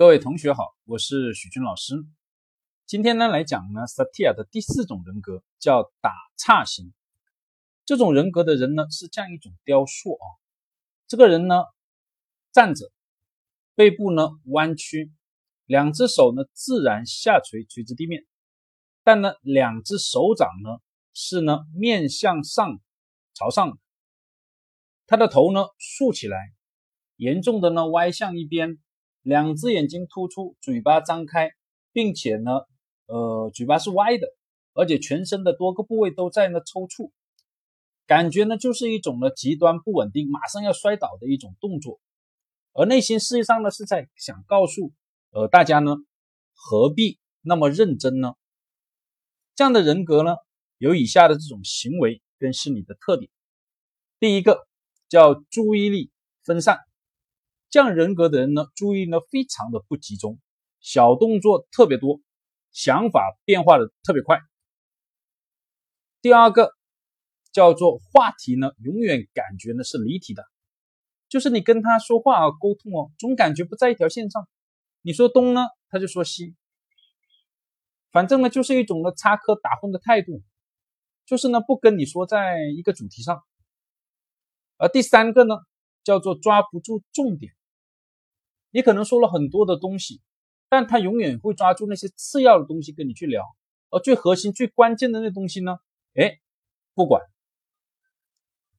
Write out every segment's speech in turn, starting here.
各位同学好，我是许军老师。今天呢来讲呢萨提亚的第四种人格叫打岔型。这种人格的人呢是这样一种雕塑啊，这个人呢站着，背部呢弯曲，两只手呢自然下垂垂直地面，但呢两只手掌呢是呢面向上朝上，他的头呢竖起来，严重的呢歪向一边。两只眼睛突出，嘴巴张开，并且呢，呃，嘴巴是歪的，而且全身的多个部位都在那抽搐，感觉呢就是一种呢极端不稳定，马上要摔倒的一种动作，而内心实际上呢是在想告诉呃大家呢，何必那么认真呢？这样的人格呢有以下的这种行为跟心理的特点，第一个叫注意力分散。这样人格的人呢，注意呢非常的不集中，小动作特别多，想法变化的特别快。第二个叫做话题呢，永远感觉呢是离题的，就是你跟他说话啊沟通哦，总感觉不在一条线上。你说东呢，他就说西，反正呢就是一种呢插科打诨的态度，就是呢不跟你说在一个主题上。而第三个呢，叫做抓不住重点。你可能说了很多的东西，但他永远会抓住那些次要的东西跟你去聊，而最核心、最关键的那东西呢？哎，不管。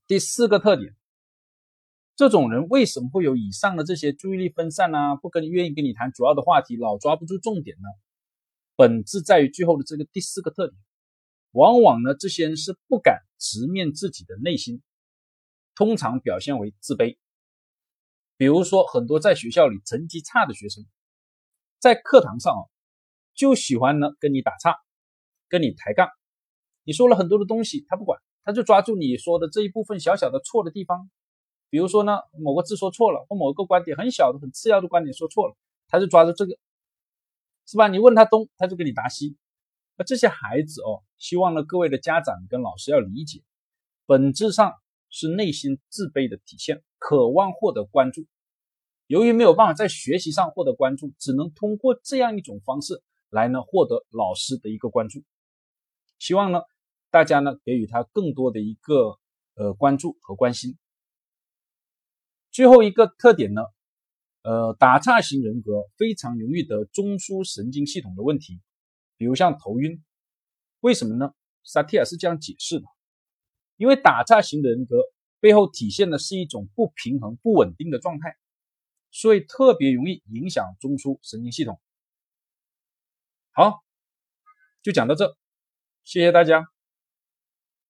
第四个特点，这种人为什么会有以上的这些注意力分散呢？不跟愿意跟你谈主要的话题，老抓不住重点呢？本质在于最后的这个第四个特点，往往呢，这些人是不敢直面自己的内心，通常表现为自卑。比如说，很多在学校里成绩差的学生，在课堂上啊，就喜欢呢跟你打岔，跟你抬杠。你说了很多的东西，他不管，他就抓住你说的这一部分小小的错的地方。比如说呢，某个字说错了，或某个观点很小的、很次要的观点说错了，他就抓住这个，是吧？你问他东，他就给你答西。那这些孩子哦，希望呢各位的家长跟老师要理解，本质上是内心自卑的体现。渴望获得关注，由于没有办法在学习上获得关注，只能通过这样一种方式来呢获得老师的一个关注。希望呢大家呢给予他更多的一个呃关注和关心。最后一个特点呢，呃，打岔型人格非常容易得中枢神经系统的问题，比如像头晕。为什么呢？萨提亚是这样解释的：因为打岔型的人格。背后体现的是一种不平衡、不稳定的状态，所以特别容易影响中枢神经系统。好，就讲到这，谢谢大家。